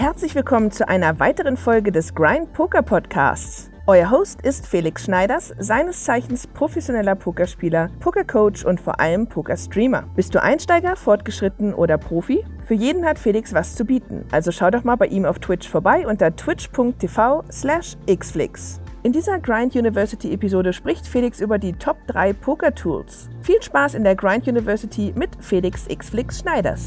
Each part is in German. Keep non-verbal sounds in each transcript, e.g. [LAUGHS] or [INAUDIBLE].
Herzlich willkommen zu einer weiteren Folge des Grind Poker Podcasts. Euer Host ist Felix Schneiders, seines Zeichens professioneller Pokerspieler, Pokercoach und vor allem Pokerstreamer. Bist du Einsteiger, fortgeschritten oder Profi? Für jeden hat Felix was zu bieten, also schau doch mal bei ihm auf Twitch vorbei unter twitch.tv slash xflix. In dieser Grind University Episode spricht Felix über die Top 3 Poker Tools. Viel Spaß in der Grind University mit Felix Xflix Schneiders.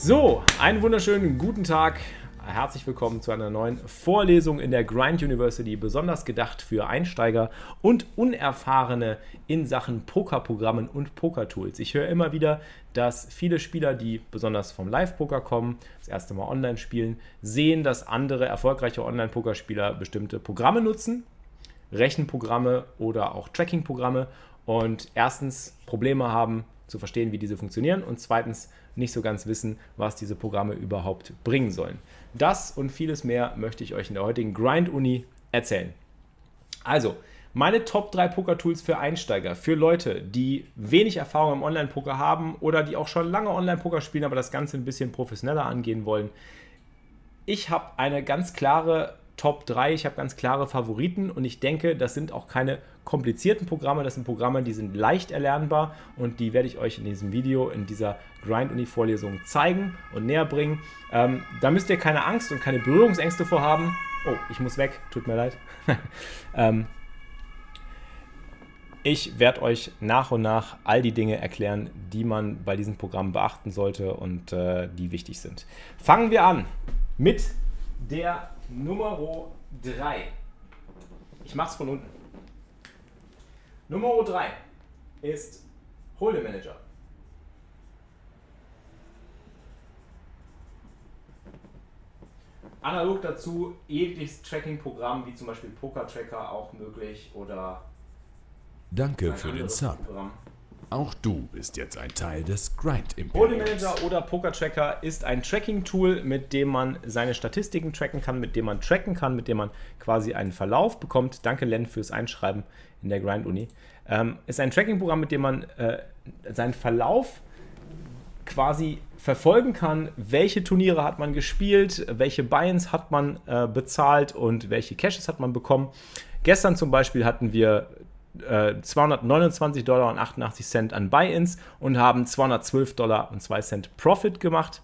So, einen wunderschönen guten Tag. Herzlich willkommen zu einer neuen Vorlesung in der Grind University, besonders gedacht für Einsteiger und Unerfahrene in Sachen Pokerprogrammen und Pokertools. Ich höre immer wieder, dass viele Spieler, die besonders vom Live-Poker kommen, das erste Mal online spielen, sehen, dass andere erfolgreiche Online-Pokerspieler bestimmte Programme nutzen, Rechenprogramme oder auch Tracking-Programme und erstens Probleme haben zu verstehen, wie diese funktionieren und zweitens nicht so ganz wissen, was diese Programme überhaupt bringen sollen. Das und vieles mehr möchte ich euch in der heutigen Grind-Uni erzählen. Also, meine Top 3 Poker-Tools für Einsteiger, für Leute, die wenig Erfahrung im Online-Poker haben oder die auch schon lange Online-Poker spielen, aber das Ganze ein bisschen professioneller angehen wollen. Ich habe eine ganz klare Top 3. Ich habe ganz klare Favoriten und ich denke, das sind auch keine komplizierten Programme. Das sind Programme, die sind leicht erlernbar und die werde ich euch in diesem Video, in dieser Grind-Uni-Vorlesung zeigen und näher bringen. Ähm, da müsst ihr keine Angst und keine Berührungsängste vorhaben. Oh, ich muss weg, tut mir leid. [LAUGHS] ähm, ich werde euch nach und nach all die Dinge erklären, die man bei diesem Programm beachten sollte und äh, die wichtig sind. Fangen wir an mit der Nummer 3. Ich mache es von unten. Nummer 3 ist Hold'em Manager. Analog dazu jegliches Tracking-Programm, wie zum Beispiel Poker Tracker auch möglich oder. Danke für den Sub. Programm. Auch du bist jetzt ein Teil des Grind Imperiums. Manager oder Poker Tracker ist ein Tracking-Tool, mit dem man seine Statistiken tracken kann, mit dem man tracken kann, mit dem man quasi einen Verlauf bekommt. Danke, Len, fürs Einschreiben in der Grind-Uni. Ähm, ist ein Tracking-Programm, mit dem man äh, seinen Verlauf quasi verfolgen kann, welche Turniere hat man gespielt, welche Buy-ins hat man äh, bezahlt und welche Caches hat man bekommen. Gestern zum Beispiel hatten wir 229 äh, Dollar und 88 Cent an Buy-ins und haben 212 Dollar und 2 Cent Profit gemacht.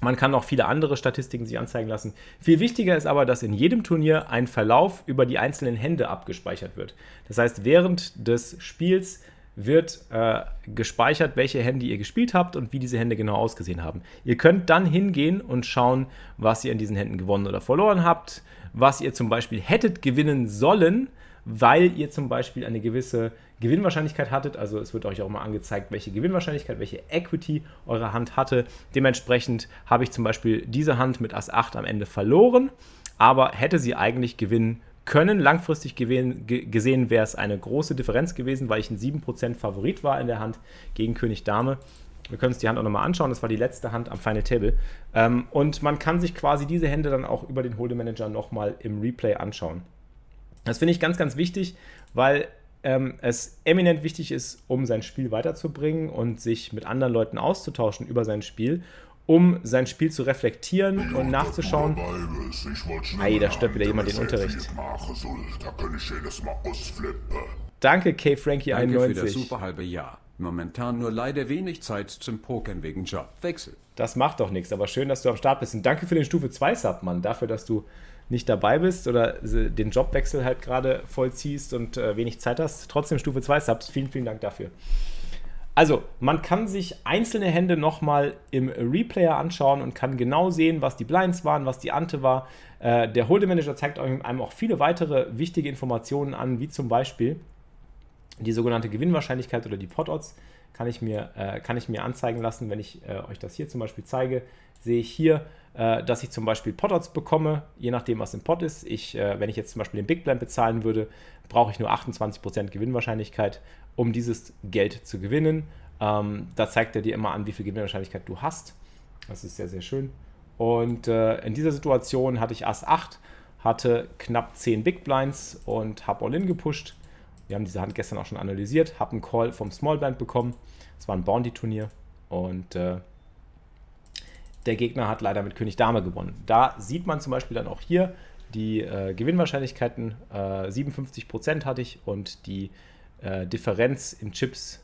Man kann auch viele andere Statistiken sich anzeigen lassen. Viel wichtiger ist aber, dass in jedem Turnier ein Verlauf über die einzelnen Hände abgespeichert wird. Das heißt, während des Spiels wird äh, gespeichert, welche Hände ihr gespielt habt und wie diese Hände genau ausgesehen haben. Ihr könnt dann hingehen und schauen, was ihr in diesen Händen gewonnen oder verloren habt, was ihr zum Beispiel hättet gewinnen sollen, weil ihr zum Beispiel eine gewisse Gewinnwahrscheinlichkeit hattet. Also es wird euch auch mal angezeigt, welche Gewinnwahrscheinlichkeit, welche Equity eure Hand hatte. Dementsprechend habe ich zum Beispiel diese Hand mit Ass 8 am Ende verloren, aber hätte sie eigentlich gewinnen können. Langfristig gesehen wäre es eine große Differenz gewesen, weil ich ein 7% Favorit war in der Hand gegen König Dame. Wir können uns die Hand auch nochmal anschauen. Das war die letzte Hand am Final Table. Ähm, und man kann sich quasi diese Hände dann auch über den Hold'em Manager nochmal im Replay anschauen. Das finde ich ganz, ganz wichtig, weil ähm, es eminent wichtig ist, um sein Spiel weiterzubringen und sich mit anderen Leuten auszutauschen über sein Spiel, um sein Spiel zu reflektieren und nachzuschauen. Hey, da stört wieder jemand den Unterricht. Danke, K. Frankie 91. Danke für das super halbe Jahr. Momentan nur leider wenig Zeit zum Pokern wegen Jobwechsel. Das macht doch nichts, aber schön, dass du am Start bist. Und danke für den Stufe 2 Sub, Mann. Dafür, dass du nicht dabei bist oder den Jobwechsel halt gerade vollziehst und äh, wenig Zeit hast, trotzdem Stufe 2 Subs. Vielen, vielen Dank dafür. Also, man kann sich einzelne Hände nochmal im Replayer anschauen und kann genau sehen, was die Blinds waren, was die Ante war. Äh, der Hold'em Manager zeigt einem auch viele weitere wichtige Informationen an, wie zum Beispiel die sogenannte Gewinnwahrscheinlichkeit oder die Pot-Odds kann ich mir, äh, kann ich mir anzeigen lassen, wenn ich äh, euch das hier zum Beispiel zeige, sehe ich hier, äh, dass ich zum Beispiel Pot-Odds bekomme, je nachdem, was im Pot ist. Ich, äh, wenn ich jetzt zum Beispiel den Big Blind bezahlen würde, brauche ich nur 28% Gewinnwahrscheinlichkeit, um dieses Geld zu gewinnen. Ähm, da zeigt er dir immer an, wie viel Gewinnwahrscheinlichkeit du hast. Das ist sehr, sehr schön. Und äh, in dieser Situation hatte ich Ass 8, hatte knapp 10 Big Blinds und habe All-In gepusht. Wir haben diese Hand gestern auch schon analysiert, habe einen Call vom Small Blind bekommen. Es war ein Bounty-Turnier und äh, der Gegner hat leider mit König Dame gewonnen. Da sieht man zum Beispiel dann auch hier die äh, Gewinnwahrscheinlichkeiten. Äh, 57% hatte ich und die äh, Differenz in Chips,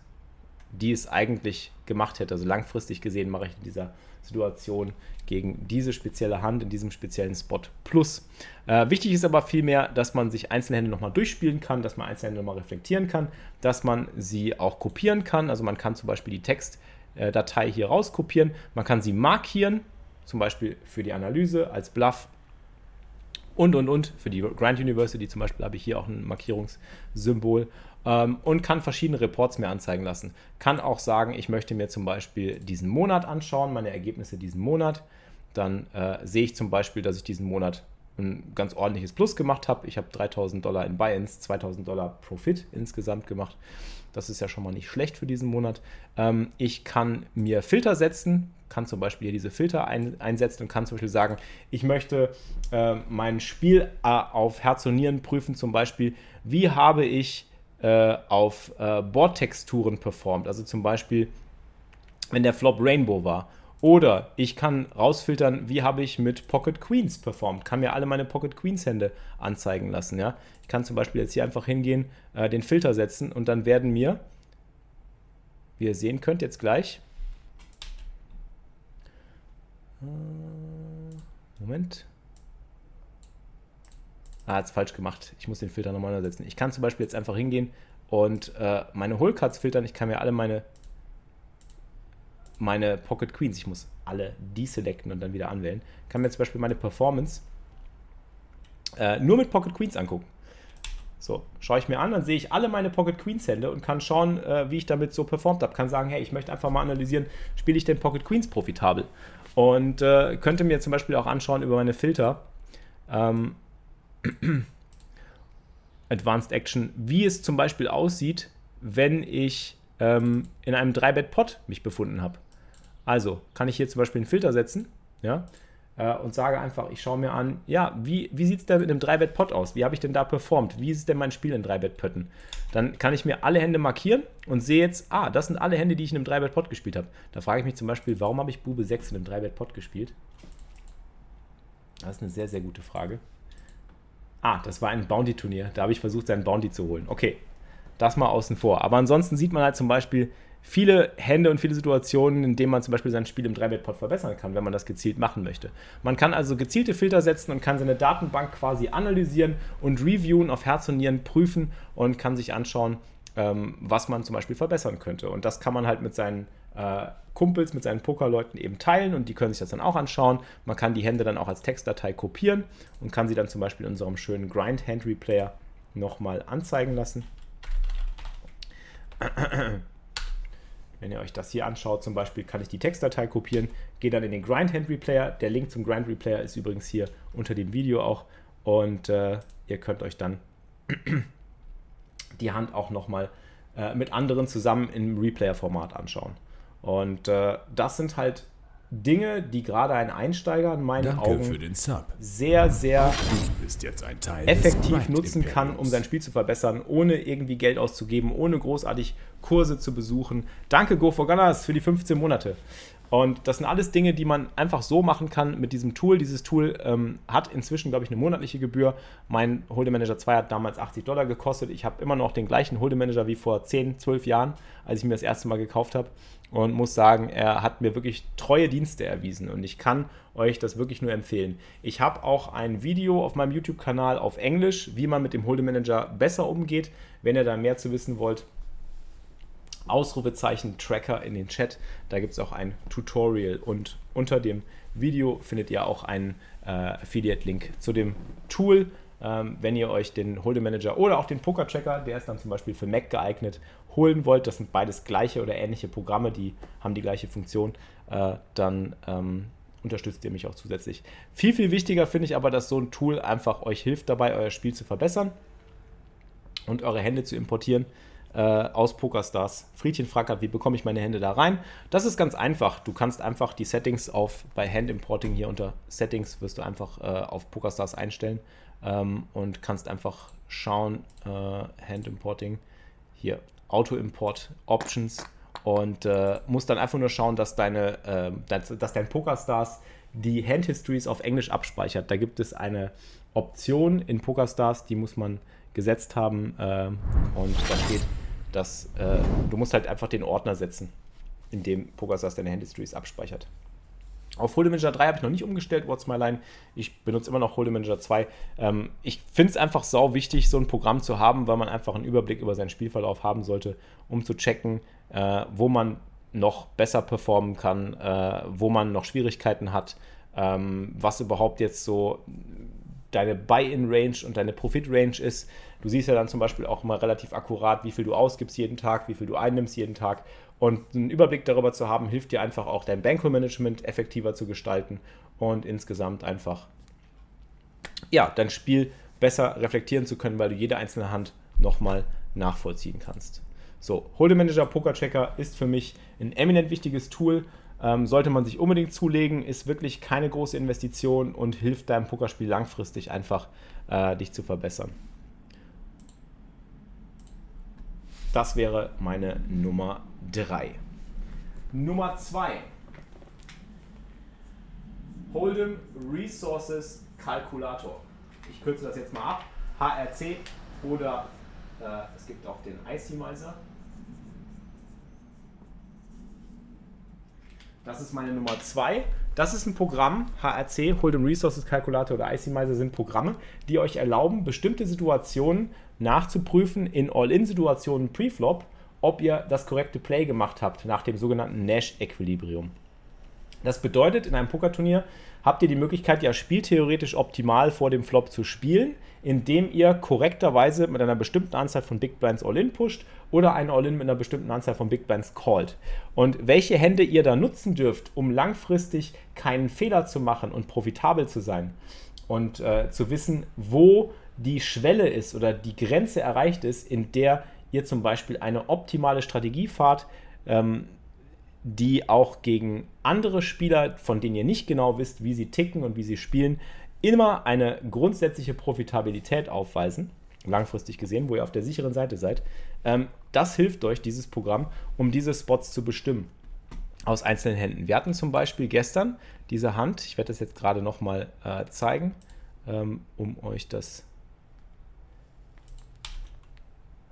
die es eigentlich gemacht hätte. Also langfristig gesehen mache ich in dieser Situation gegen diese spezielle Hand in diesem speziellen Spot plus. Äh, wichtig ist aber vielmehr, dass man sich Einzelhände nochmal durchspielen kann, dass man Einzelhände nochmal reflektieren kann, dass man sie auch kopieren kann. Also man kann zum Beispiel die Textdatei hier rauskopieren, man kann sie markieren, zum Beispiel für die Analyse als Bluff und und und. Für die Grand University zum Beispiel habe ich hier auch ein Markierungssymbol ähm, und kann verschiedene Reports mir anzeigen lassen. Kann auch sagen, ich möchte mir zum Beispiel diesen Monat anschauen, meine Ergebnisse diesen Monat. Dann äh, sehe ich zum Beispiel, dass ich diesen Monat ein ganz ordentliches Plus gemacht habe. Ich habe 3000 Dollar in Buy-ins, 2000 Dollar Profit insgesamt gemacht. Das ist ja schon mal nicht schlecht für diesen Monat. Ähm, ich kann mir Filter setzen, kann zum Beispiel hier diese Filter ein, einsetzen und kann zum Beispiel sagen, ich möchte äh, mein Spiel äh, auf Herz und Nieren prüfen, zum Beispiel, wie habe ich äh, auf äh, Bordtexturen performt. Also zum Beispiel, wenn der Flop Rainbow war. Oder ich kann rausfiltern, wie habe ich mit Pocket Queens performt. Kann mir alle meine Pocket Queens Hände anzeigen lassen. Ja? Ich kann zum Beispiel jetzt hier einfach hingehen, äh, den Filter setzen und dann werden mir, wie ihr sehen könnt, jetzt gleich. Äh, Moment. Ah, hat es falsch gemacht. Ich muss den Filter nochmal setzen. Ich kann zum Beispiel jetzt einfach hingehen und äh, meine Holecards filtern. Ich kann mir alle meine, meine Pocket Queens, ich muss alle deselecten und dann wieder anwählen. Ich kann mir zum Beispiel meine Performance äh, nur mit Pocket Queens angucken. So, schaue ich mir an, dann sehe ich alle meine Pocket Queens Hände und kann schauen, äh, wie ich damit so performt habe. Kann sagen, hey, ich möchte einfach mal analysieren, spiele ich denn Pocket Queens profitabel? Und äh, könnte mir zum Beispiel auch anschauen über meine Filter, ähm, Advanced Action, wie es zum Beispiel aussieht, wenn ich ähm, in einem 3-Bett-Pot mich befunden habe. Also kann ich hier zum Beispiel einen Filter setzen, ja, äh, und sage einfach, ich schaue mir an, ja, wie, wie sieht es denn mit einem 3-Bett-Pot aus? Wie habe ich denn da performt? Wie ist denn mein Spiel in 3-Bett-Pötten? Dann kann ich mir alle Hände markieren und sehe jetzt, ah, das sind alle Hände, die ich in einem 3-Bett-Pot gespielt habe. Da frage ich mich zum Beispiel, warum habe ich Bube 6 in einem 3-Bett-Pot gespielt? Das ist eine sehr, sehr gute Frage. Ah, das war ein Bounty-Turnier. Da habe ich versucht, seinen Bounty zu holen. Okay, das mal außen vor. Aber ansonsten sieht man halt zum Beispiel viele Hände und viele Situationen, in denen man zum Beispiel sein Spiel im 3-Bet-Pot verbessern kann, wenn man das gezielt machen möchte. Man kann also gezielte Filter setzen und kann seine Datenbank quasi analysieren und reviewen, auf Herz und Nieren prüfen und kann sich anschauen, ähm, was man zum Beispiel verbessern könnte. Und das kann man halt mit seinen äh, Kumpels, mit seinen Pokerleuten eben teilen und die können sich das dann auch anschauen. Man kann die Hände dann auch als Textdatei kopieren und kann sie dann zum Beispiel in unserem schönen Grind Hand Replayer nochmal anzeigen lassen. [CLEARS THROAT] Wenn ihr euch das hier anschaut, zum Beispiel, kann ich die Textdatei kopieren, gehe dann in den Grind Hand Replayer. Der Link zum Grind Replayer ist übrigens hier unter dem Video auch. Und äh, ihr könnt euch dann [CLEARS THROAT] die Hand auch nochmal äh, mit anderen zusammen im Replayer-Format anschauen. Und äh, das sind halt Dinge, die gerade ein Einsteiger in meinen Danke Augen für den Sub. sehr, sehr effektiv nutzen kann, um sein Spiel zu verbessern, ohne irgendwie Geld auszugeben, ohne großartig Kurse zu besuchen. Danke Go for Gunners für die 15 Monate. Und das sind alles Dinge, die man einfach so machen kann mit diesem Tool. Dieses Tool ähm, hat inzwischen, glaube ich, eine monatliche Gebühr. Mein Hold'em Manager 2 hat damals 80 Dollar gekostet. Ich habe immer noch den gleichen Hold'em Manager wie vor 10, 12 Jahren, als ich mir das erste Mal gekauft habe. Und muss sagen, er hat mir wirklich treue Dienste erwiesen. Und ich kann euch das wirklich nur empfehlen. Ich habe auch ein Video auf meinem YouTube-Kanal auf Englisch, wie man mit dem Hold'em Manager besser umgeht. Wenn ihr da mehr zu wissen wollt, Ausrufezeichen Tracker in den Chat. Da gibt es auch ein Tutorial und unter dem Video findet ihr auch einen äh, Affiliate-Link zu dem Tool. Ähm, wenn ihr euch den Hold'em Manager oder auch den Poker Tracker, der ist dann zum Beispiel für Mac geeignet, holen wollt, das sind beides gleiche oder ähnliche Programme, die haben die gleiche Funktion, äh, dann ähm, unterstützt ihr mich auch zusätzlich. Viel, viel wichtiger finde ich aber, dass so ein Tool einfach euch hilft dabei, euer Spiel zu verbessern und eure Hände zu importieren äh, aus PokerStars. Friedchen fragt, wie bekomme ich meine Hände da rein? Das ist ganz einfach. Du kannst einfach die Settings auf bei Hand Importing hier unter Settings wirst du einfach äh, auf PokerStars einstellen ähm, und kannst einfach schauen, äh, Hand Importing hier Auto Import Options und äh, musst dann einfach nur schauen, dass, deine, äh, dass, dass dein PokerStars die Hand Histories auf Englisch abspeichert. Da gibt es eine Option in PokerStars, die muss man gesetzt haben äh, und da steht, dass äh, du musst halt einfach den Ordner setzen, in dem PokerStars deine Hand Histories abspeichert. Auf Hold'em Manager 3 habe ich noch nicht umgestellt, What's My Line. Ich benutze immer noch Hold'em Manager 2. Ähm, ich finde es einfach sau wichtig, so ein Programm zu haben, weil man einfach einen Überblick über seinen Spielverlauf haben sollte, um zu checken, äh, wo man noch besser performen kann, äh, wo man noch Schwierigkeiten hat, ähm, was überhaupt jetzt so deine Buy-in-Range und deine Profit-Range ist. Du siehst ja dann zum Beispiel auch immer relativ akkurat, wie viel du ausgibst jeden Tag, wie viel du einnimmst jeden Tag. Und einen Überblick darüber zu haben, hilft dir einfach auch dein Bankroll-Management effektiver zu gestalten und insgesamt einfach ja, dein Spiel besser reflektieren zu können, weil du jede einzelne Hand nochmal nachvollziehen kannst. So, Hold'em Manager Poker Checker ist für mich ein eminent wichtiges Tool. Ähm, sollte man sich unbedingt zulegen, ist wirklich keine große Investition und hilft deinem Pokerspiel langfristig einfach, äh, dich zu verbessern. Das wäre meine Nummer 3. Nummer 2. Hold'em Resources Kalkulator. Ich kürze das jetzt mal ab. HRC oder äh, es gibt auch den IC-Miser. Das ist meine Nummer 2. Das ist ein Programm, HRC, Hold'em Resources Calculator oder ICMizer sind Programme, die euch erlauben, bestimmte Situationen nachzuprüfen in All-In-Situationen Preflop, ob ihr das korrekte Play gemacht habt nach dem sogenannten Nash-Equilibrium. Das bedeutet, in einem Pokerturnier habt ihr die Möglichkeit, ja spieltheoretisch optimal vor dem Flop zu spielen, indem ihr korrekterweise mit einer bestimmten Anzahl von Big Blinds All-In pusht oder ein All-In mit einer bestimmten Anzahl von Big Blinds callt. Und welche Hände ihr da nutzen dürft, um langfristig keinen Fehler zu machen und profitabel zu sein und äh, zu wissen, wo die Schwelle ist oder die Grenze erreicht ist, in der ihr zum Beispiel eine optimale Strategie fahrt, ähm, die auch gegen andere Spieler, von denen ihr nicht genau wisst, wie sie ticken und wie sie spielen, immer eine grundsätzliche Profitabilität aufweisen, langfristig gesehen, wo ihr auf der sicheren Seite seid. Ähm, das hilft euch, dieses Programm, um diese Spots zu bestimmen aus einzelnen Händen. Wir hatten zum Beispiel gestern diese Hand, ich werde das jetzt gerade nochmal äh, zeigen, ähm, um euch das.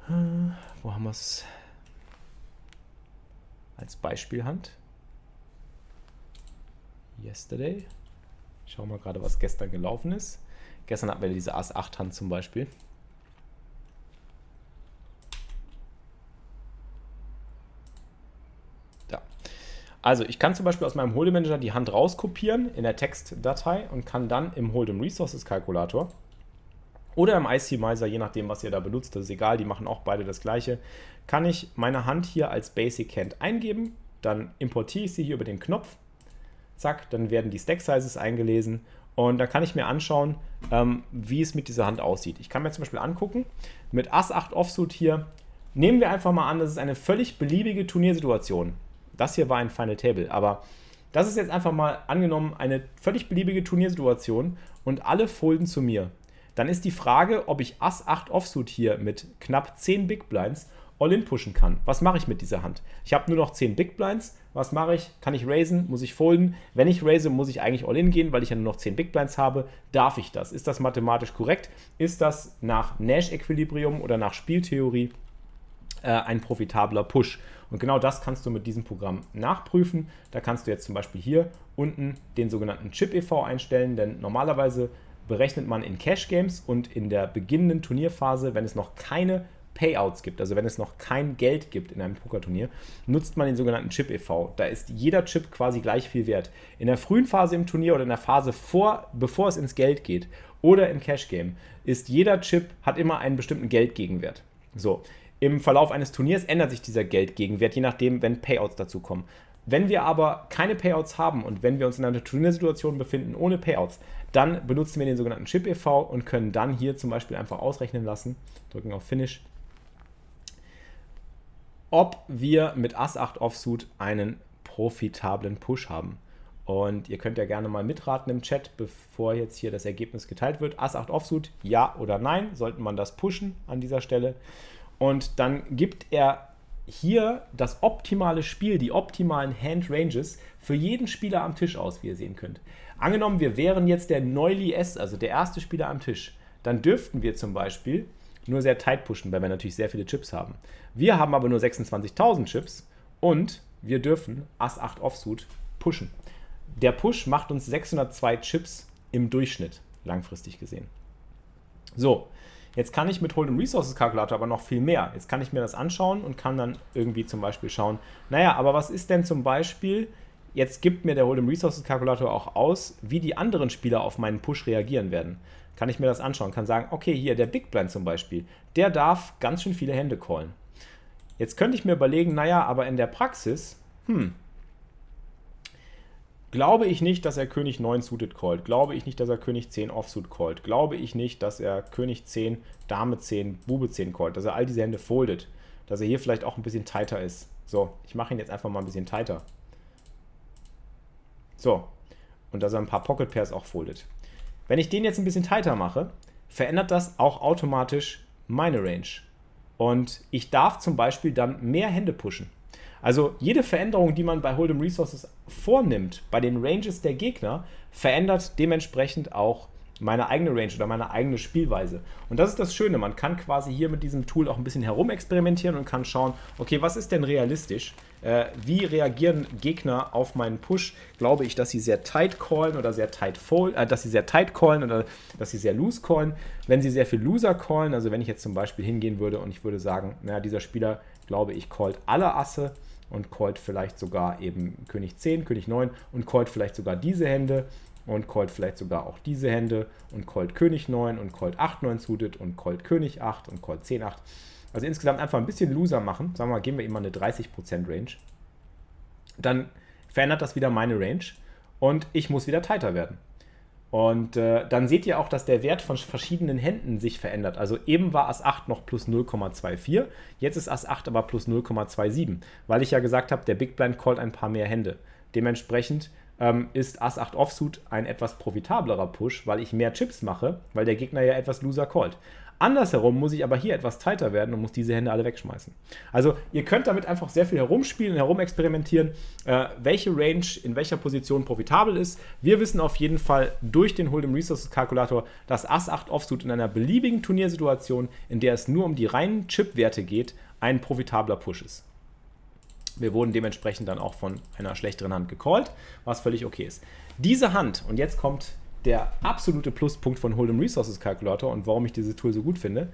Äh, wo haben wir es? Als Beispielhand. Yesterday. Schauen wir gerade, was gestern gelaufen ist. Gestern hatten wir diese Ass-8-Hand zum Beispiel. Ja. Also ich kann zum Beispiel aus meinem Hold'em Manager die Hand rauskopieren in der Textdatei und kann dann im Hold'em Resources Kalkulator oder im IC-Miser, je nachdem, was ihr da benutzt, das ist egal, die machen auch beide das gleiche, kann ich meine Hand hier als Basic Hand eingeben, dann importiere ich sie hier über den Knopf, zack, dann werden die Stack Sizes eingelesen und dann kann ich mir anschauen, ähm, wie es mit dieser Hand aussieht. Ich kann mir zum Beispiel angucken, mit Ass 8 Offsuit hier, nehmen wir einfach mal an, das ist eine völlig beliebige Turniersituation. Das hier war ein Final Table, aber das ist jetzt einfach mal angenommen eine völlig beliebige Turniersituation und alle folden zu mir dann ist die Frage, ob ich Ass 8 Offsuit hier mit knapp 10 Big Blinds All-In pushen kann. Was mache ich mit dieser Hand? Ich habe nur noch 10 Big Blinds. Was mache ich? Kann ich raisen? Muss ich folden? Wenn ich raise, muss ich eigentlich All-In gehen, weil ich ja nur noch 10 Big Blinds habe. Darf ich das? Ist das mathematisch korrekt? Ist das nach Nash-Equilibrium oder nach Spieltheorie äh, ein profitabler Push? Und genau das kannst du mit diesem Programm nachprüfen. Da kannst du jetzt zum Beispiel hier unten den sogenannten Chip e.V. einstellen, denn normalerweise berechnet man in Cash Games und in der beginnenden Turnierphase, wenn es noch keine Payouts gibt, also wenn es noch kein Geld gibt in einem Pokerturnier, nutzt man den sogenannten Chip e.V. Da ist jeder Chip quasi gleich viel wert. In der frühen Phase im Turnier oder in der Phase vor, bevor es ins Geld geht oder im Cash Game, ist jeder Chip hat immer einen bestimmten Geldgegenwert. So, im Verlauf eines Turniers ändert sich dieser Geldgegenwert, je nachdem, wenn Payouts dazu kommen. Wenn wir aber keine Payouts haben und wenn wir uns in einer Turniersituation befinden ohne Payouts, dann benutzen wir den sogenannten Chip e.V. und können dann hier zum Beispiel einfach ausrechnen lassen, drücken auf Finish, ob wir mit Ass 8 Offsuit einen profitablen Push haben. Und ihr könnt ja gerne mal mitraten im Chat, bevor jetzt hier das Ergebnis geteilt wird. Ass 8 Offsuit, ja oder nein, sollte man das pushen an dieser Stelle. Und dann gibt er hier das optimale Spiel, die optimalen Hand Ranges für jeden Spieler am Tisch aus, wie ihr sehen könnt. Angenommen, wir wären jetzt der Neuli S, also der erste Spieler am Tisch, dann dürften wir zum Beispiel nur sehr tight pushen, weil wir natürlich sehr viele Chips haben. Wir haben aber nur 26.000 Chips und wir dürfen Ass 8 Offsuit pushen. Der Push macht uns 602 Chips im Durchschnitt, langfristig gesehen. So, jetzt kann ich mit Hold'em Resources Kalkulator aber noch viel mehr. Jetzt kann ich mir das anschauen und kann dann irgendwie zum Beispiel schauen, naja, aber was ist denn zum Beispiel, jetzt gibt mir der Hold'em Resources Kalkulator auch aus, wie die anderen Spieler auf meinen Push reagieren werden. Kann ich mir das anschauen, kann sagen, okay, hier der Big Blind zum Beispiel, der darf ganz schön viele Hände callen. Jetzt könnte ich mir überlegen, naja, aber in der Praxis, hm, glaube ich nicht, dass er König 9 suited callt. Glaube ich nicht, dass er König 10 offsuit callt. Glaube ich nicht, dass er König 10, Dame 10, Bube 10 callt. Dass er all diese Hände foldet. Dass er hier vielleicht auch ein bisschen tighter ist. So, ich mache ihn jetzt einfach mal ein bisschen tighter. So. Und dass er ein paar Pocket Pairs auch foldet. Wenn ich den jetzt ein bisschen tighter mache, verändert das auch automatisch meine Range. Und ich darf zum Beispiel dann mehr Hände pushen. Also jede Veränderung, die man bei Hold'em Resources vornimmt, bei den Ranges der Gegner, verändert dementsprechend auch meine eigene Range oder meine eigene Spielweise. Und das ist das Schöne, man kann quasi hier mit diesem Tool auch ein bisschen herumexperimentieren und kann schauen, okay, was ist denn realistisch? Äh, wie reagieren Gegner auf meinen Push? Glaube ich, dass sie sehr tight callen oder sehr tight fold, äh, dass sie sehr tight callen oder dass sie sehr loose callen? Wenn sie sehr viel loser callen, also wenn ich jetzt zum Beispiel hingehen würde und ich würde sagen, naja, dieser Spieler, glaube ich, callt alle Asse und callt vielleicht sogar eben König 10, König 9 und callt vielleicht sogar diese Hände und callt vielleicht sogar auch diese Hände und callt König 9 und callt 8, 9 suited und callt König 8 und callt 10, 8. Also insgesamt einfach ein bisschen loser machen. Sagen wir mal, geben wir ihm mal eine 30% Range. Dann verändert das wieder meine Range und ich muss wieder tighter werden. Und äh, dann seht ihr auch, dass der Wert von verschiedenen Händen sich verändert. Also eben war Ass 8 noch plus 0,24, jetzt ist Ass 8 aber plus 0,27, weil ich ja gesagt habe, der Big Blind callt ein paar mehr Hände. Dementsprechend ähm, ist Ass 8 Offsuit ein etwas profitablerer Push, weil ich mehr Chips mache, weil der Gegner ja etwas loser callt. Andersherum muss ich aber hier etwas tighter werden und muss diese Hände alle wegschmeißen. Also ihr könnt damit einfach sehr viel herumspielen, herumexperimentieren, äh, welche Range in welcher Position profitabel ist. Wir wissen auf jeden Fall durch den Hold'em Resources Kalkulator, dass Ass 8 Offsuit in einer beliebigen Turniersituation, in der es nur um die reinen Chip-Werte geht, ein profitabler Push ist. Wir wurden dementsprechend dann auch von einer schlechteren Hand gecallt, was völlig okay ist. Diese Hand, und jetzt kommt der absolute Pluspunkt von Hold'em Resources Calculator und warum ich dieses Tool so gut finde,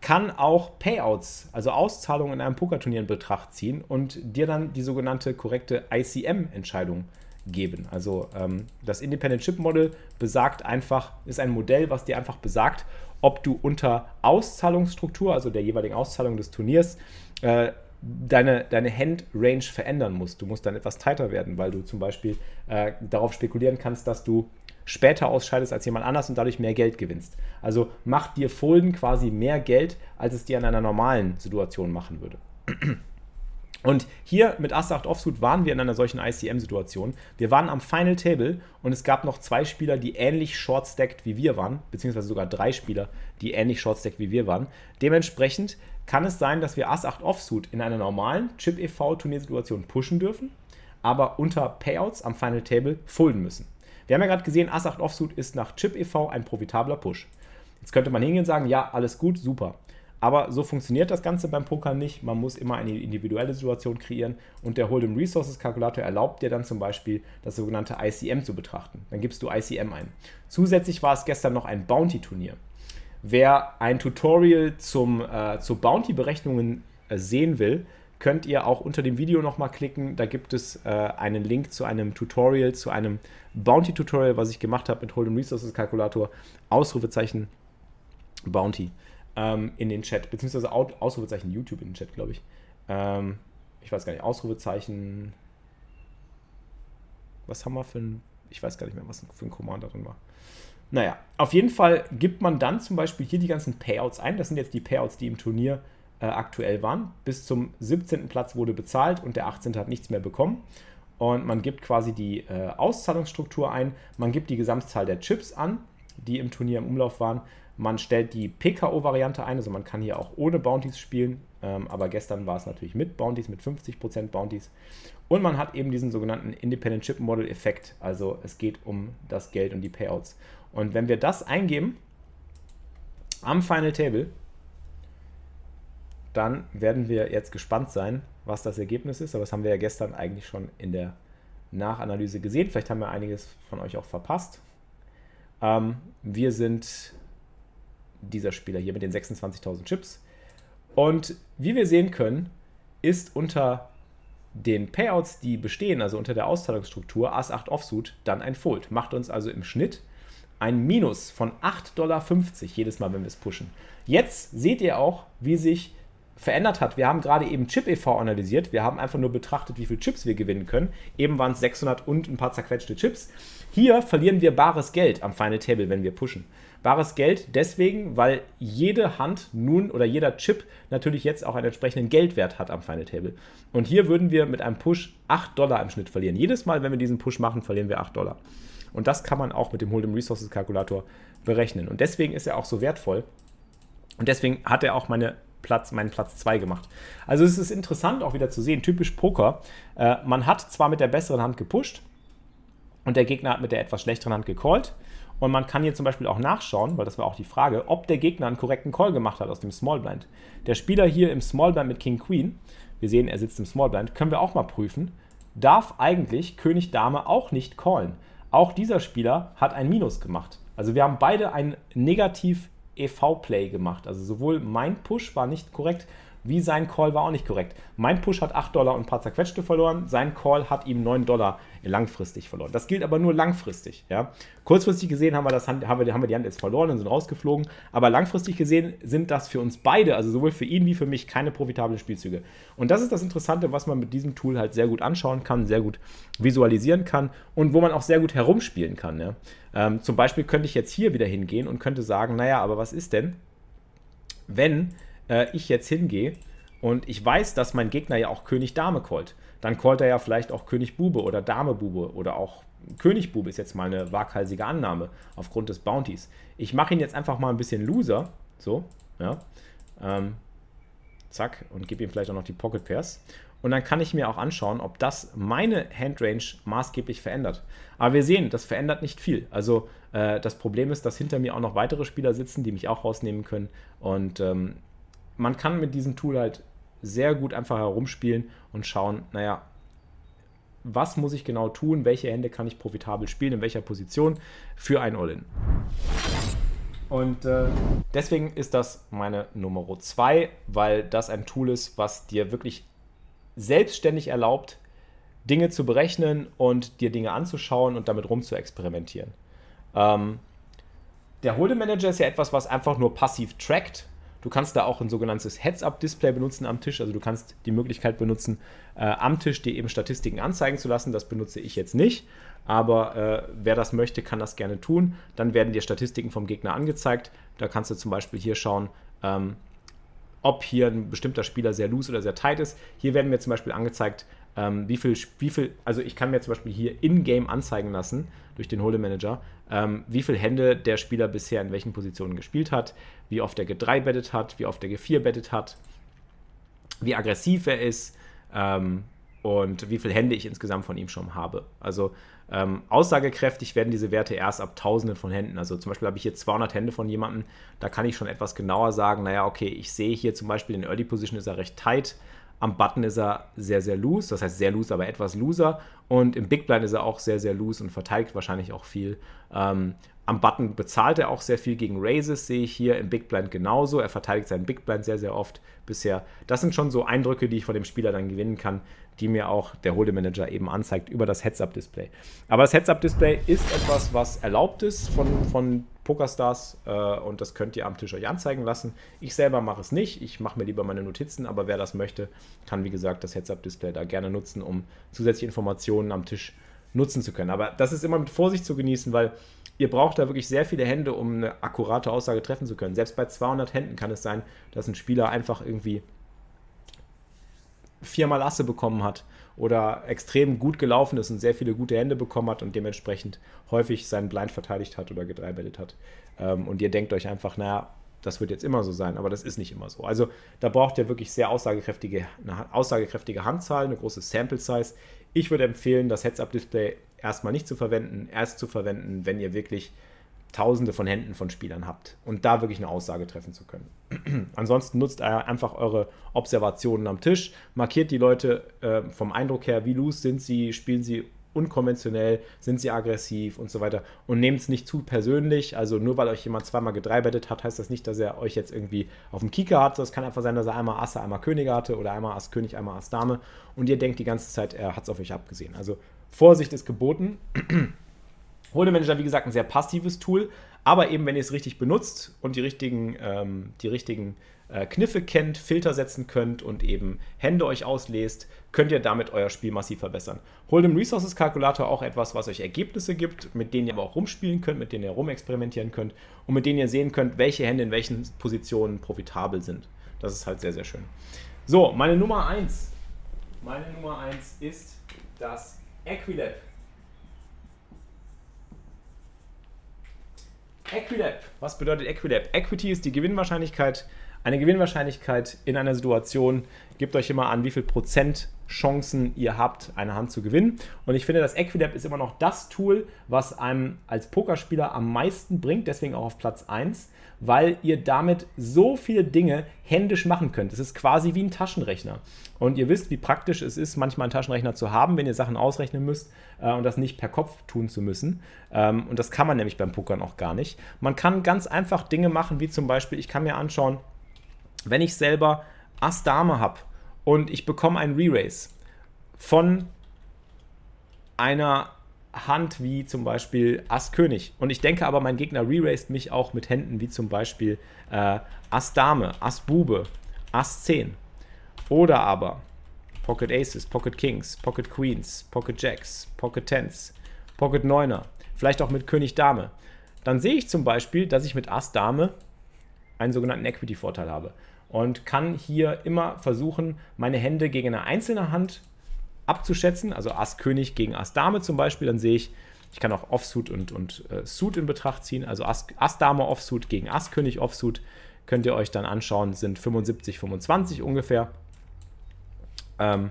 kann auch Payouts, also Auszahlungen in einem Pokerturnier in Betracht ziehen und dir dann die sogenannte korrekte ICM-Entscheidung geben. Also ähm, das Independent Chip Model besagt einfach, ist ein Modell, was dir einfach besagt, ob du unter Auszahlungsstruktur, also der jeweiligen Auszahlung des Turniers, äh, deine, deine Hand-Range verändern musst. Du musst dann etwas tighter werden, weil du zum Beispiel äh, darauf spekulieren kannst, dass du später ausscheidest als jemand anders und dadurch mehr Geld gewinnst. Also macht dir Folden quasi mehr Geld, als es dir in einer normalen Situation machen würde. Und hier mit Ass 8 Offsuit waren wir in einer solchen ICM-Situation. Wir waren am Final Table und es gab noch zwei Spieler, die ähnlich short-stacked wie wir waren, beziehungsweise sogar drei Spieler, die ähnlich short-stacked wie wir waren. Dementsprechend kann es sein, dass wir Ass 8 Offsuit in einer normalen Chip EV Turniersituation pushen dürfen, aber unter Payouts am Final Table folden müssen. Wir haben ja gerade gesehen, Ass 8 Offsuit ist nach Chip e.V. ein profitabler Push. Jetzt könnte man hingehen und sagen, ja, alles gut, super. Aber so funktioniert das Ganze beim Poker nicht. Man muss immer eine individuelle Situation kreieren und der Hold'em Resources Kalkulator erlaubt dir dann zum Beispiel das sogenannte ICM zu betrachten. Dann gibst du ICM ein. Zusätzlich war es gestern noch ein Bounty-Turnier. Wer ein Tutorial zum, äh, zu Bounty-Berechnungen äh, sehen will, könnt ihr auch unter dem Video nochmal klicken. Da gibt es äh, einen Link zu einem Tutorial, zu einem Bounty-Tutorial, was ich gemacht habe mit Hold'em Resources Kalkulator. Ausrufezeichen Bounty ähm, in den Chat, beziehungsweise Ausrufezeichen YouTube in den Chat, glaube ich. Ähm, ich weiß gar nicht, Ausrufezeichen. Was haben wir für ein. Ich weiß gar nicht mehr, was für ein Commander drin war. Naja, auf jeden Fall gibt man dann zum Beispiel hier die ganzen Payouts ein. Das sind jetzt die Payouts, die im Turnier äh, aktuell waren. Bis zum 17. Platz wurde bezahlt und der 18. hat nichts mehr bekommen. Und man gibt quasi die äh, Auszahlungsstruktur ein, man gibt die Gesamtzahl der Chips an, die im Turnier im Umlauf waren. Man stellt die PKO-Variante ein, also man kann hier auch ohne Bounties spielen. Ähm, aber gestern war es natürlich mit Bounties, mit 50% Bounties. Und man hat eben diesen sogenannten Independent Chip Model Effekt. Also es geht um das Geld und die Payouts. Und wenn wir das eingeben am Final Table, dann werden wir jetzt gespannt sein, was das Ergebnis ist. Aber das haben wir ja gestern eigentlich schon in der Nachanalyse gesehen. Vielleicht haben wir einiges von euch auch verpasst. Ähm, wir sind dieser Spieler hier mit den 26.000 Chips. Und wie wir sehen können, ist unter den Payouts, die bestehen, also unter der Auszahlungsstruktur Ass 8 Offsuit, dann ein Fold. Macht uns also im Schnitt ein Minus von 8,50 Dollar jedes Mal, wenn wir es pushen. Jetzt seht ihr auch, wie sich verändert hat. Wir haben gerade eben Chip e.V. analysiert. Wir haben einfach nur betrachtet, wie viele Chips wir gewinnen können. Eben waren es 600 und ein paar zerquetschte Chips. Hier verlieren wir bares Geld am Final Table, wenn wir pushen. Bares Geld deswegen, weil jede Hand nun oder jeder Chip natürlich jetzt auch einen entsprechenden Geldwert hat am Final Table. Und hier würden wir mit einem Push 8 Dollar im Schnitt verlieren. Jedes Mal, wenn wir diesen Push machen, verlieren wir 8 Dollar. Und das kann man auch mit dem Hold'em Resources Kalkulator berechnen. Und deswegen ist er auch so wertvoll. Und deswegen hat er auch meine Platz, meinen Platz 2 gemacht. Also es ist interessant auch wieder zu sehen, typisch Poker. Äh, man hat zwar mit der besseren Hand gepusht und der Gegner hat mit der etwas schlechteren Hand gecallt. Und man kann hier zum Beispiel auch nachschauen, weil das war auch die Frage, ob der Gegner einen korrekten Call gemacht hat aus dem Small Blind. Der Spieler hier im Small Blind mit King Queen, wir sehen, er sitzt im Small Blind, können wir auch mal prüfen, darf eigentlich König Dame auch nicht callen. Auch dieser Spieler hat ein Minus gemacht. Also wir haben beide ein negativ EV-Play gemacht. Also sowohl mein Push war nicht korrekt, wie sein Call war auch nicht korrekt. Mein Push hat 8 Dollar und ein paar zerquetschte verloren, sein Call hat ihm 9 Dollar langfristig verloren. Das gilt aber nur langfristig. Ja? Kurzfristig gesehen haben wir, das, haben, wir, haben wir die Hand jetzt verloren und sind rausgeflogen, aber langfristig gesehen sind das für uns beide, also sowohl für ihn wie für mich, keine profitablen Spielzüge. Und das ist das Interessante, was man mit diesem Tool halt sehr gut anschauen kann, sehr gut visualisieren kann und wo man auch sehr gut herumspielen kann. Ja? Ähm, zum Beispiel könnte ich jetzt hier wieder hingehen und könnte sagen, naja, aber was ist denn, wenn äh, ich jetzt hingehe und ich weiß, dass mein Gegner ja auch König Dame callt, dann callt er ja vielleicht auch König Bube oder Dame Bube oder auch König Bube ist jetzt mal eine waghalsige Annahme aufgrund des Bounties. Ich mache ihn jetzt einfach mal ein bisschen loser, so, ja, ähm, zack, und gebe ihm vielleicht auch noch die Pocket Pairs. Und dann kann ich mir auch anschauen, ob das meine Handrange maßgeblich verändert. Aber wir sehen, das verändert nicht viel. Also äh, das Problem ist, dass hinter mir auch noch weitere Spieler sitzen, die mich auch rausnehmen können. Und ähm, man kann mit diesem Tool halt sehr gut einfach herumspielen und schauen, naja, was muss ich genau tun, welche Hände kann ich profitabel spielen, in welcher Position für ein All-In. Und äh, deswegen ist das meine Nummer 2, weil das ein Tool ist, was dir wirklich selbstständig erlaubt, Dinge zu berechnen und dir Dinge anzuschauen und damit rum zu experimentieren. Ähm, der Hold'em Manager ist ja etwas, was einfach nur passiv trackt Du kannst da auch ein sogenanntes Heads-Up-Display benutzen am Tisch. Also du kannst die Möglichkeit benutzen, äh, am Tisch dir eben Statistiken anzeigen zu lassen. Das benutze ich jetzt nicht. Aber äh, wer das möchte, kann das gerne tun. Dann werden dir Statistiken vom Gegner angezeigt. Da kannst du zum Beispiel hier schauen, ähm, ob hier ein bestimmter Spieler sehr loose oder sehr tight ist. Hier werden mir zum Beispiel angezeigt, ähm, wie, viel, wie viel, also ich kann mir zum Beispiel hier in-game anzeigen lassen durch den Hold'em Manager, ähm, wie viele Hände der Spieler bisher in welchen Positionen gespielt hat, wie oft er G3 bettet hat, wie oft er G4 bettet hat, wie aggressiv er ist ähm, und wie viele Hände ich insgesamt von ihm schon habe. Also ähm, aussagekräftig werden diese Werte erst ab Tausenden von Händen. Also zum Beispiel habe ich hier 200 Hände von jemandem, da kann ich schon etwas genauer sagen, naja, okay, ich sehe hier zum Beispiel in Early Position ist er recht tight, am Button ist er sehr, sehr loose, das heißt sehr loose, aber etwas looser. Und im Big Blind ist er auch sehr, sehr loose und verteidigt wahrscheinlich auch viel. Ähm, am Button bezahlt er auch sehr viel gegen Raises, sehe ich hier im Big Blind genauso. Er verteidigt seinen Big Blind sehr, sehr oft bisher. Das sind schon so Eindrücke, die ich von dem Spieler dann gewinnen kann, die mir auch der Hold'em Manager eben anzeigt über das Heads-Up-Display. Aber das Heads-Up-Display ist etwas, was erlaubt ist von, von PokerStars äh, und das könnt ihr am Tisch euch anzeigen lassen. Ich selber mache es nicht, ich mache mir lieber meine Notizen, aber wer das möchte, kann wie gesagt das Heads-Up-Display da gerne nutzen, um zusätzliche Informationen am Tisch nutzen zu können. Aber das ist immer mit Vorsicht zu genießen, weil ihr braucht da wirklich sehr viele Hände, um eine akkurate Aussage treffen zu können. Selbst bei 200 Händen kann es sein, dass ein Spieler einfach irgendwie viermal Asse bekommen hat oder extrem gut gelaufen ist und sehr viele gute Hände bekommen hat und dementsprechend häufig seinen Blind verteidigt hat oder gedreibettet hat. Ähm, und ihr denkt euch einfach, naja, das wird jetzt immer so sein, aber das ist nicht immer so. Also da braucht ihr wirklich sehr aussagekräftige, eine aussagekräftige Handzahl, eine große Sample Size. Ich würde empfehlen, das Heads-Up-Display erstmal nicht zu verwenden, erst zu verwenden, wenn ihr wirklich tausende von Händen von Spielern habt und da wirklich eine Aussage treffen zu können. [CLEARS THROAT] Ansonsten nutzt einfach eure Observationen am Tisch, markiert die Leute äh, vom Eindruck her, wie loose sind sie, spielen sie unkonventionell, sind sie aggressiv und so weiter. Und nehmt es nicht zu persönlich. Also nur weil euch jemand zweimal gedreibettet hat, heißt das nicht, dass er euch jetzt irgendwie auf dem Kieker hat. Das kann einfach sein, dass er einmal Asse, einmal Könige hatte oder einmal Ass König, einmal Ass Dame. Und ihr denkt die ganze Zeit, er hat es auf euch abgesehen. Also Vorsicht ist geboten. [CLEARS THROAT] Hold'em Manager, wie gesagt, ein sehr passives Tool, aber eben, wenn ihr es richtig benutzt und die richtigen, ähm, die richtigen äh, Kniffe kennt, Filter setzen könnt und eben Hände euch auslest, könnt ihr damit euer Spiel massiv verbessern. Hold'em Resources Calculator auch etwas, was euch Ergebnisse gibt, mit denen ihr aber auch rumspielen könnt, mit denen ihr rumexperimentieren könnt und mit denen ihr sehen könnt, welche Hände in welchen Positionen profitabel sind. Das ist halt sehr, sehr schön. So, meine Nummer 1. Meine Nummer 1 ist das Equilab. Equilab. Was bedeutet Equilab? Equity ist die Gewinnwahrscheinlichkeit. Eine Gewinnwahrscheinlichkeit in einer Situation gibt euch immer an, wie viel Prozent Chancen ihr habt, eine Hand zu gewinnen. Und ich finde, das Equilab ist immer noch das Tool, was einem als Pokerspieler am meisten bringt, deswegen auch auf Platz 1, weil ihr damit so viele Dinge händisch machen könnt. Es ist quasi wie ein Taschenrechner. Und ihr wisst, wie praktisch es ist, manchmal einen Taschenrechner zu haben, wenn ihr Sachen ausrechnen müsst äh, und das nicht per Kopf tun zu müssen. Ähm, und das kann man nämlich beim Pokern auch gar nicht. Man kann ganz einfach Dinge machen, wie zum Beispiel, ich kann mir anschauen, wenn ich selber Ass-Dame habe und ich bekomme einen Re-Race von einer Hand wie zum Beispiel Ass König. Und ich denke aber, mein Gegner re-raced mich auch mit Händen wie zum Beispiel äh, Ass Dame, Ass Bube, Ass 10. Oder aber Pocket Aces, Pocket Kings, Pocket Queens, Pocket Jacks, Pocket Tens, Pocket Neuner, vielleicht auch mit König Dame. Dann sehe ich zum Beispiel, dass ich mit Ass Dame einen sogenannten Equity-Vorteil habe und kann hier immer versuchen, meine Hände gegen eine einzelne Hand abzuschätzen. Also Ass König gegen Ass Dame zum Beispiel. Dann sehe ich, ich kann auch Offsuit und, und äh, Suit in Betracht ziehen. Also Ass, Ass Dame Offsuit gegen Ass König Offsuit könnt ihr euch dann anschauen, sind 75, 25 ungefähr. Ähm,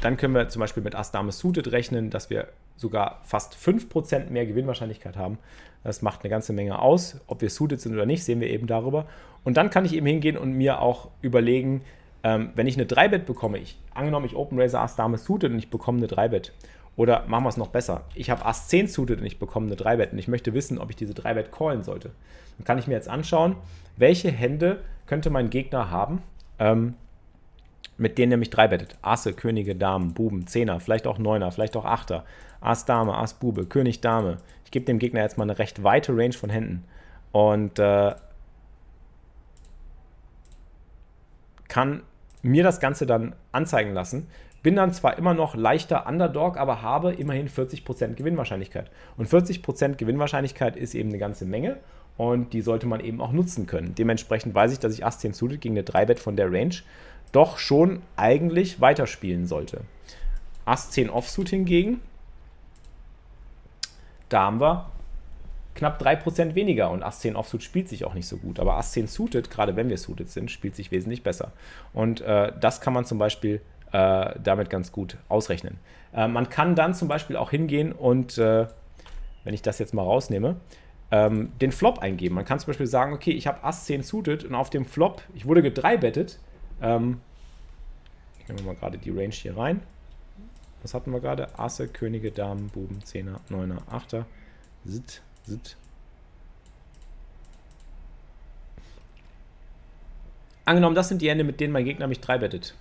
dann können wir zum Beispiel mit Ass Dame Suited rechnen, dass wir sogar fast 5% mehr Gewinnwahrscheinlichkeit haben. Das macht eine ganze Menge aus. Ob wir suited sind oder nicht, sehen wir eben darüber. Und dann kann ich eben hingehen und mir auch überlegen, ähm, wenn ich eine 3-Bet bekomme, ich, angenommen, ich Open Racer Ass Dame suited und ich bekomme eine 3-Bet. Oder machen wir es noch besser. Ich habe Ass 10 suited und ich bekomme eine 3-Bet und ich möchte wissen, ob ich diese 3-Bet callen sollte. Dann kann ich mir jetzt anschauen, welche Hände könnte mein Gegner haben, ähm, mit denen er mich 3-bettet. Asse, Könige, Damen, Buben, Zehner, vielleicht auch Neuner, vielleicht auch Achter. Ass, Dame, Ass, Bube, König, Dame. Ich gebe dem Gegner jetzt mal eine recht weite Range von Händen. Und äh, kann mir das Ganze dann anzeigen lassen. Bin dann zwar immer noch leichter Underdog, aber habe immerhin 40% Gewinnwahrscheinlichkeit. Und 40% Gewinnwahrscheinlichkeit ist eben eine ganze Menge und die sollte man eben auch nutzen können. Dementsprechend weiß ich, dass ich Ass 10 suited gegen eine 3-Bet von der Range doch schon eigentlich weiterspielen sollte. Ass 10 Offsuit hingegen, da haben wir knapp 3% weniger und Ass 10 Offsuit spielt sich auch nicht so gut. Aber Ass 10 Suited, gerade wenn wir suited sind, spielt sich wesentlich besser. Und äh, das kann man zum Beispiel äh, damit ganz gut ausrechnen. Äh, man kann dann zum Beispiel auch hingehen und, äh, wenn ich das jetzt mal rausnehme, ähm, den Flop eingeben. Man kann zum Beispiel sagen, okay, ich habe Ass 10 suited und auf dem Flop, ich wurde gedreibettet. Ähm, ich nehme mal gerade die Range hier rein. Was hatten wir gerade? Asse, Könige, Damen, Buben, Zehner, Neuner, Achter. Sit, Sit. Angenommen, das sind die Hände, mit denen mein Gegner mich dreibettet.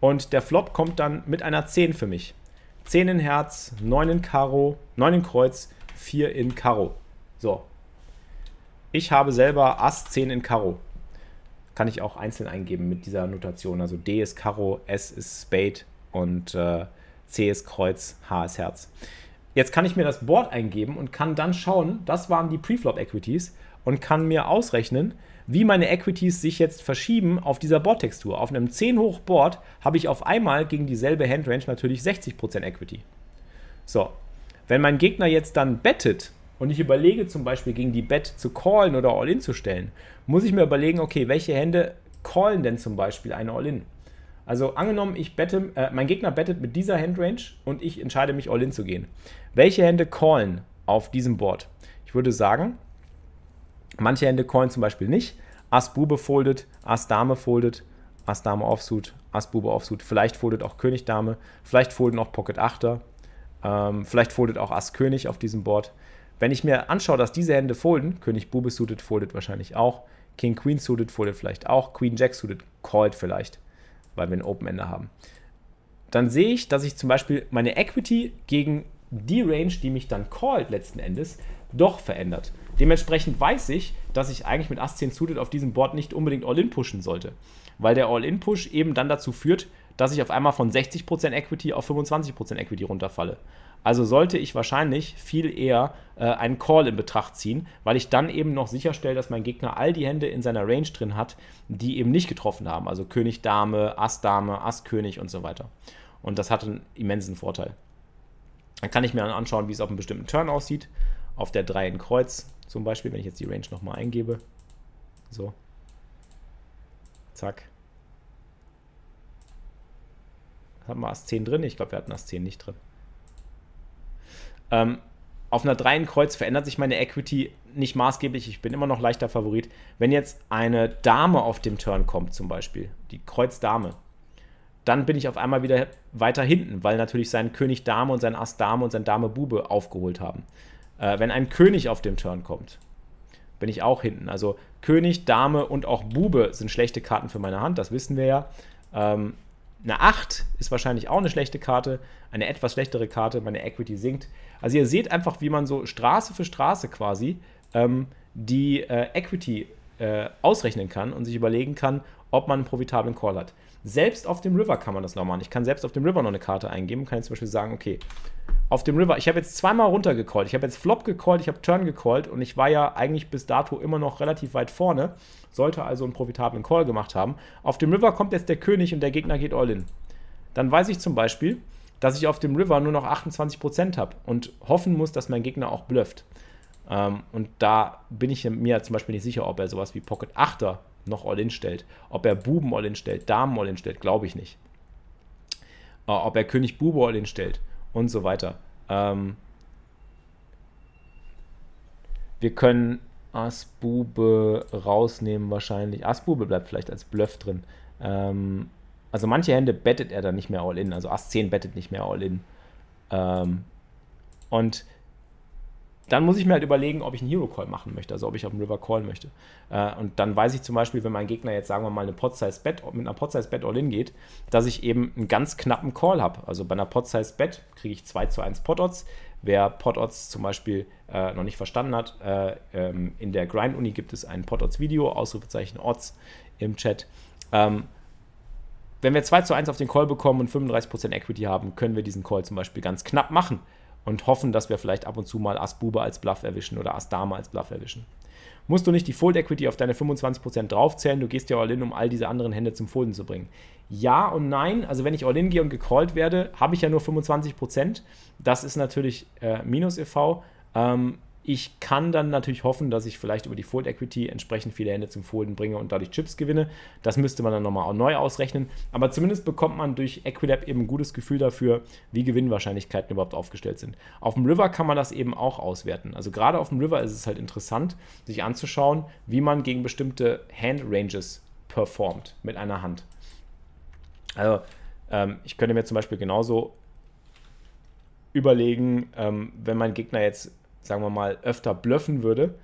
Und der Flop kommt dann mit einer 10 für mich. 10 in Herz, 9 in Karo, 9 in Kreuz, 4 in Karo. So. Ich habe selber Ass 10 in Karo. Kann ich auch einzeln eingeben mit dieser Notation. Also D ist Karo, S ist Spade und äh, C ist Kreuz, H ist Herz. Jetzt kann ich mir das Board eingeben und kann dann schauen, das waren die Preflop-Equities und kann mir ausrechnen, wie meine Equities sich jetzt verschieben auf dieser Boardtextur. Auf einem 10 hoch Board habe ich auf einmal gegen dieselbe Handrange natürlich 60% Equity. So, wenn mein Gegner jetzt dann bettet und ich überlege zum Beispiel gegen die Bet zu callen oder All-In zu stellen, muss ich mir überlegen, okay, welche Hände callen denn zum Beispiel eine All-In? Also angenommen, ich bette, äh, mein Gegner bettet mit dieser Handrange und ich entscheide mich All-In zu gehen. Welche Hände callen auf diesem Board? Ich würde sagen, manche Hände callen zum Beispiel nicht. Ass Bube foldet, Ass Dame foldet, Ass Dame Offsuit, Ass Bube Offsuit. Vielleicht foldet auch König Dame, vielleicht folden auch Pocket Achter, ähm, vielleicht foldet auch Ass König auf diesem Board. Wenn ich mir anschaue, dass diese Hände folden, König Bube suited foldet wahrscheinlich auch, King Queen suited foldet vielleicht auch, Queen Jack suited called vielleicht weil wir einen Open-Ender haben. Dann sehe ich, dass ich zum Beispiel meine Equity gegen die Range, die mich dann callt letzten Endes, doch verändert. Dementsprechend weiß ich, dass ich eigentlich mit Ass 10 suited auf diesem Board nicht unbedingt All-In pushen sollte, weil der All-In-Push eben dann dazu führt, dass ich auf einmal von 60% Equity auf 25% Equity runterfalle. Also sollte ich wahrscheinlich viel eher äh, einen Call in Betracht ziehen, weil ich dann eben noch sicherstelle, dass mein Gegner all die Hände in seiner Range drin hat, die eben nicht getroffen haben. Also König, Dame, Ass, Dame, Ass, König und so weiter. Und das hat einen immensen Vorteil. Dann kann ich mir anschauen, wie es auf einem bestimmten Turn aussieht. Auf der 3 in Kreuz zum Beispiel, wenn ich jetzt die Range nochmal eingebe. So. Zack. Haben wir Ass 10 drin? Ich glaube, wir hatten Ass 10 nicht drin. Ähm, auf einer 3 in Kreuz verändert sich meine Equity nicht maßgeblich. Ich bin immer noch leichter Favorit. Wenn jetzt eine Dame auf dem Turn kommt, zum Beispiel, die Kreuz Dame, dann bin ich auf einmal wieder weiter hinten, weil natürlich sein König Dame und sein Ass Dame und sein Dame Bube aufgeholt haben. Äh, wenn ein König auf dem Turn kommt, bin ich auch hinten. Also König, Dame und auch Bube sind schlechte Karten für meine Hand, das wissen wir ja. Ähm, eine 8 ist wahrscheinlich auch eine schlechte Karte, eine etwas schlechtere Karte, meine Equity sinkt. Also ihr seht einfach, wie man so Straße für Straße quasi ähm, die äh, Equity äh, ausrechnen kann und sich überlegen kann, ob man einen profitablen Call hat. Selbst auf dem River kann man das noch machen. Ich kann selbst auf dem River noch eine Karte eingeben, kann jetzt zum Beispiel sagen, okay, auf dem River, ich habe jetzt zweimal runtergecallt, ich habe jetzt Flop gecallt, ich habe Turn gecallt und ich war ja eigentlich bis dato immer noch relativ weit vorne, sollte also einen profitablen Call gemacht haben. Auf dem River kommt jetzt der König und der Gegner geht all in. Dann weiß ich zum Beispiel, dass ich auf dem River nur noch 28% habe und hoffen muss, dass mein Gegner auch blufft. Ähm, und da bin ich mir zum Beispiel nicht sicher, ob er sowas wie Pocket 8er noch All-In stellt. Ob er Buben All-In stellt, Damen All-In stellt, glaube ich nicht. Äh, ob er König Bube All-In stellt und so weiter. Ähm, wir können Ass-Bube rausnehmen wahrscheinlich. Ass-Bube bleibt vielleicht als Bluff drin. Ähm, also manche Hände bettet er dann nicht mehr All-In. Also Ass 10 bettet nicht mehr All-In. Ähm, und dann muss ich mir halt überlegen, ob ich einen Hero Call machen möchte, also ob ich auf dem River Call möchte. Äh, und dann weiß ich zum Beispiel, wenn mein Gegner jetzt, sagen wir mal, eine Pot-Size Bet mit einer Pot-Size Bet All-In geht, dass ich eben einen ganz knappen Call habe. Also bei einer Pot-Size Bet kriege ich 2 zu 1 Pot-Odds. Wer Pot-Odds zum Beispiel äh, noch nicht verstanden hat, äh, ähm, in der Grind-Uni gibt es ein Pot-Odds-Video, Ausrufezeichen Odds im Chat. Ähm, wenn wir 2 zu 1 auf den Call bekommen und 35% Equity haben, können wir diesen Call zum Beispiel ganz knapp machen und hoffen, dass wir vielleicht ab und zu mal Ass Bube als Bluff erwischen oder Ass Dame als Bluff erwischen. Musst du nicht die Fold Equity auf deine 25% draufzählen, du gehst ja all in, um all diese anderen Hände zum Folden zu bringen. Ja und nein, also wenn ich all in gehe und gecallt werde, habe ich ja nur 25%. Das ist natürlich äh, Minus e.V. Ähm, ich kann dann natürlich hoffen, dass ich vielleicht über die Fold Equity entsprechend viele Hände zum Folden bringe und dadurch Chips gewinne. Das müsste man dann nochmal neu ausrechnen. Aber zumindest bekommt man durch Equilab eben ein gutes Gefühl dafür, wie Gewinnwahrscheinlichkeiten überhaupt aufgestellt sind. Auf dem River kann man das eben auch auswerten. Also gerade auf dem River ist es halt interessant, sich anzuschauen, wie man gegen bestimmte Hand Ranges performt mit einer Hand. Also ähm, ich könnte mir zum Beispiel genauso überlegen, ähm, wenn mein Gegner jetzt sagen wir mal, öfter bluffen würde,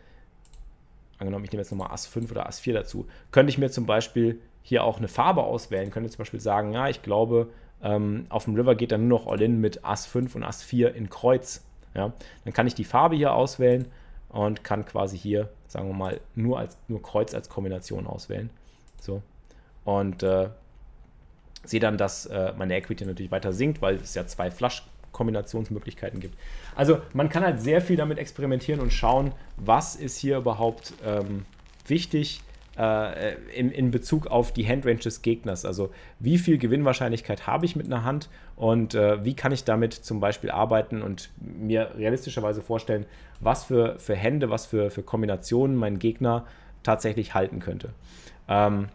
angenommen, ich nehme jetzt nochmal Ass 5 oder Ass 4 dazu, könnte ich mir zum Beispiel hier auch eine Farbe auswählen, könnte zum Beispiel sagen, ja, ich glaube, ähm, auf dem River geht dann nur noch All-In mit Ass 5 und Ass 4 in Kreuz. Ja? Dann kann ich die Farbe hier auswählen und kann quasi hier, sagen wir mal, nur, als, nur Kreuz als Kombination auswählen. So. Und äh, sehe dann, dass äh, meine Equity natürlich weiter sinkt, weil es ja zwei Flush Kombinationsmöglichkeiten gibt. Also man kann halt sehr viel damit experimentieren und schauen, was ist hier überhaupt ähm, wichtig, äh, in, in Bezug auf die Handrange des Gegners. Also wie viel Gewinnwahrscheinlichkeit habe ich mit einer Hand und äh, wie kann ich damit zum Beispiel arbeiten und mir realistischerweise vorstellen, was für, für Hände, was für, für Kombinationen mein Gegner tatsächlich halten könnte. Ähm,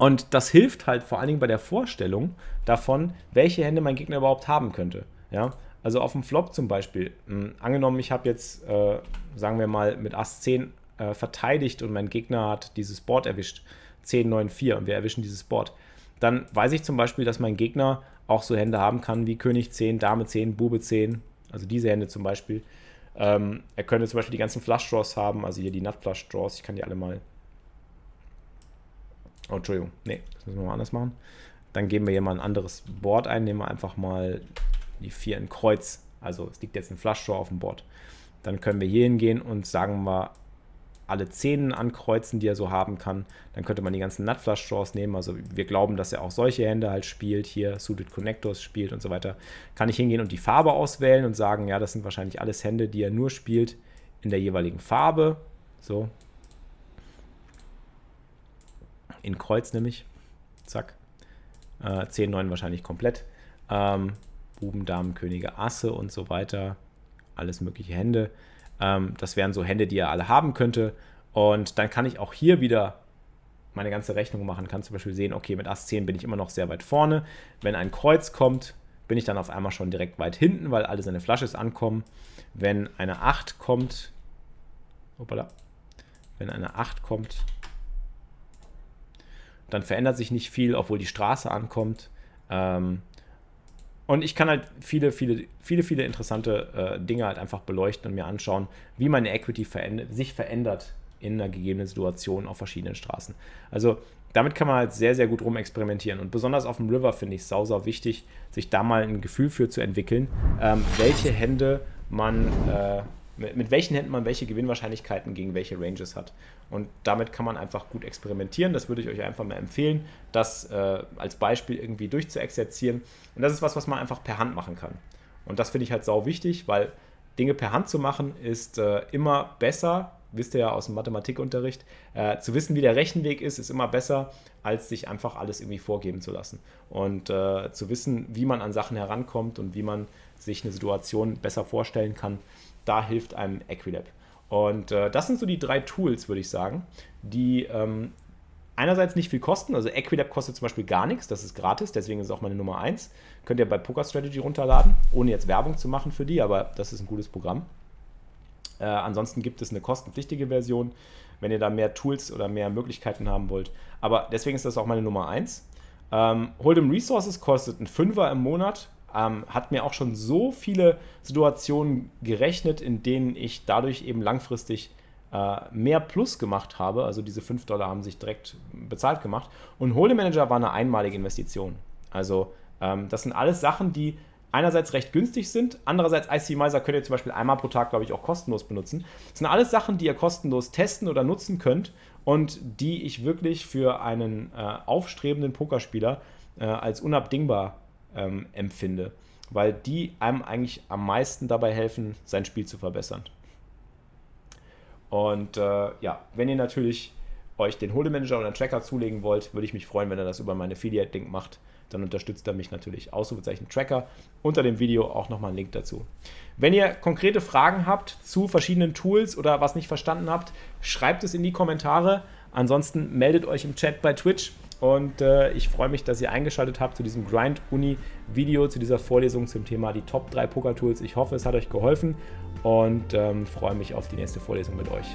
und das hilft halt vor allen Dingen bei der Vorstellung davon, welche Hände mein Gegner überhaupt haben könnte. Ja? Also auf dem Flop zum Beispiel. Mh, hm, angenommen, ich habe jetzt, äh, sagen wir mal, mit Ass 10 äh, verteidigt und mein Gegner hat dieses Board erwischt, 10, 9, 4 und wir erwischen dieses Board, dann weiß ich zum Beispiel, dass mein Gegner auch so Hände haben kann wie König 10, Dame 10, Bube 10, also diese Hände zum Beispiel. Ähm, er könnte zum Beispiel die ganzen Flush Draws haben, also hier die Nut Flush Draws, ich kann die alle mal. Oh, Entschuldigung, nee, das müssen wir mal anders machen. Dann geben wir hier mal ein anderes Board ein, nehmen wir einfach mal die 4 in Kreuz. Also es liegt jetzt ein Flush Draw auf dem Board. Dann können wir hier hingehen und sagen wir alle Zähnen ankreuzen, die er so haben kann. Dann könnte man die ganzen Nutflush Draws nehmen. Also wir glauben, dass er auch solche Hände halt spielt, hier Suited Connectors spielt und so weiter. Kann ich hingehen und die Farbe auswählen und sagen, ja, das sind wahrscheinlich alles Hände, die er nur spielt in der jeweiligen Farbe. So. In Kreuz nämlich. Zack. Äh, 10, 9 wahrscheinlich komplett. Ähm, Buben, Damen, Könige, Asse und so weiter. Alles mögliche Hände. Ähm, das wären so Hände, die er alle haben könnte. Und dann kann ich auch hier wieder meine ganze Rechnung machen, kann zum Beispiel sehen, okay, mit Ass 10 bin ich immer noch sehr weit vorne. Wenn ein Kreuz kommt, bin ich dann auf einmal schon direkt weit hinten, weil alle seine Flasches ankommen. Wenn eine 8 kommt, hoppala, wenn eine 8 kommt, dann verändert sich nicht viel, obwohl die Straße ankommt. Ähm, und ich kann halt viele, viele, viele, viele interessante äh, Dinge halt einfach beleuchten und mir anschauen, wie meine Equity verändert, sich verändert in einer gegebenen Situation auf verschiedenen Straßen. Also damit kann man halt sehr, sehr gut rumexperimentieren. Und besonders auf dem River finde ich es sau, sau wichtig, sich da mal ein Gefühl für zu entwickeln, ähm, welche Hände man äh, mit, welchen Händen man welche Gewinnwahrscheinlichkeiten gegen welche Ranges hat. Und damit kann man einfach gut experimentieren. Das würde ich euch einfach mal empfehlen, das äh, als Beispiel irgendwie durchzuexerzieren. Und das ist was, was man einfach per Hand machen kann. Und das finde ich halt sau wichtig, weil Dinge per Hand zu machen ist äh, immer besser, wisst ihr ja aus dem Mathematikunterricht, äh, zu wissen, wie der Rechenweg ist, ist immer besser, als sich einfach alles irgendwie vorgeben zu lassen. Und äh, zu wissen, wie man an Sachen herankommt und wie man sich eine Situation besser vorstellen kann, da hilft einem Equilab. Und äh, das sind so die drei Tools, würde ich sagen, die ähm, einerseits nicht viel kosten. Also Equilab kostet zum Beispiel gar nichts, das ist gratis, deswegen ist es auch meine Nummer 1. Könnt ihr bei Poker Strategy runterladen, ohne jetzt Werbung zu machen für die, aber das ist ein gutes Programm. Äh, ansonsten gibt es eine kostenpflichtige Version, wenn ihr da mehr Tools oder mehr Möglichkeiten haben wollt. Aber deswegen ist das auch meine Nummer 1. Ähm, Hold'em Resources kostet ein Fünfer im Monat ähm, hat mir auch schon so viele Situationen gerechnet, in denen ich dadurch eben langfristig äh, mehr Plus gemacht habe. Also diese 5 Dollar haben sich direkt bezahlt gemacht. Und Hold'em Manager war eine einmalige Investition. Also ähm, das sind alles Sachen, die einerseits recht günstig sind, andererseits IC könnt ihr zum Beispiel einmal pro Tag, glaube ich, auch kostenlos benutzen. Das sind alles Sachen, die ihr kostenlos testen oder nutzen könnt und die ich wirklich für einen äh, aufstrebenden Pokerspieler äh, als unabdingbar ähm, empfinde, weil die einem eigentlich am meisten dabei helfen, sein Spiel zu verbessern. Und äh, ja, wenn ihr natürlich euch den Hold'em Manager oder einen Tracker zulegen wollt, würde ich mich freuen, wenn ihr das über meinen Affiliate-Link macht. Dann unterstützt er mich natürlich. Ausrufezeichen Tracker. Unter dem Video auch nochmal ein Link dazu. Wenn ihr konkrete Fragen habt zu verschiedenen Tools oder was nicht verstanden habt, schreibt es in die Kommentare. Ansonsten meldet euch im Chat bei Twitch. Und äh, ich freue mich, dass ihr eingeschaltet habt zu diesem Grind-Uni-Video, zu dieser Vorlesung zum Thema die Top 3 Poker-Tools. Ich hoffe, es hat euch geholfen und ähm, freue mich auf die nächste Vorlesung mit euch.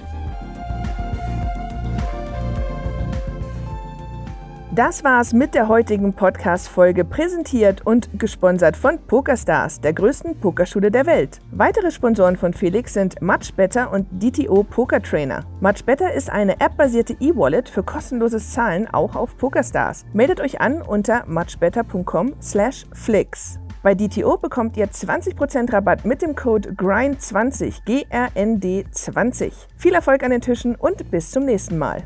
Das war's mit der heutigen Podcast-Folge, präsentiert und gesponsert von PokerStars, der größten Pokerschule der Welt. Weitere Sponsoren von Felix sind Much Better und DTO Poker Trainer. Much ist eine appbasierte E-Wallet für kostenloses Zahlen auch auf PokerStars. Meldet euch an unter muchbetter.com/flix. Bei DTO bekommt ihr 20% Rabatt mit dem Code GRIND20, G-R-N-D 20. Viel Erfolg an den Tischen und bis zum nächsten Mal.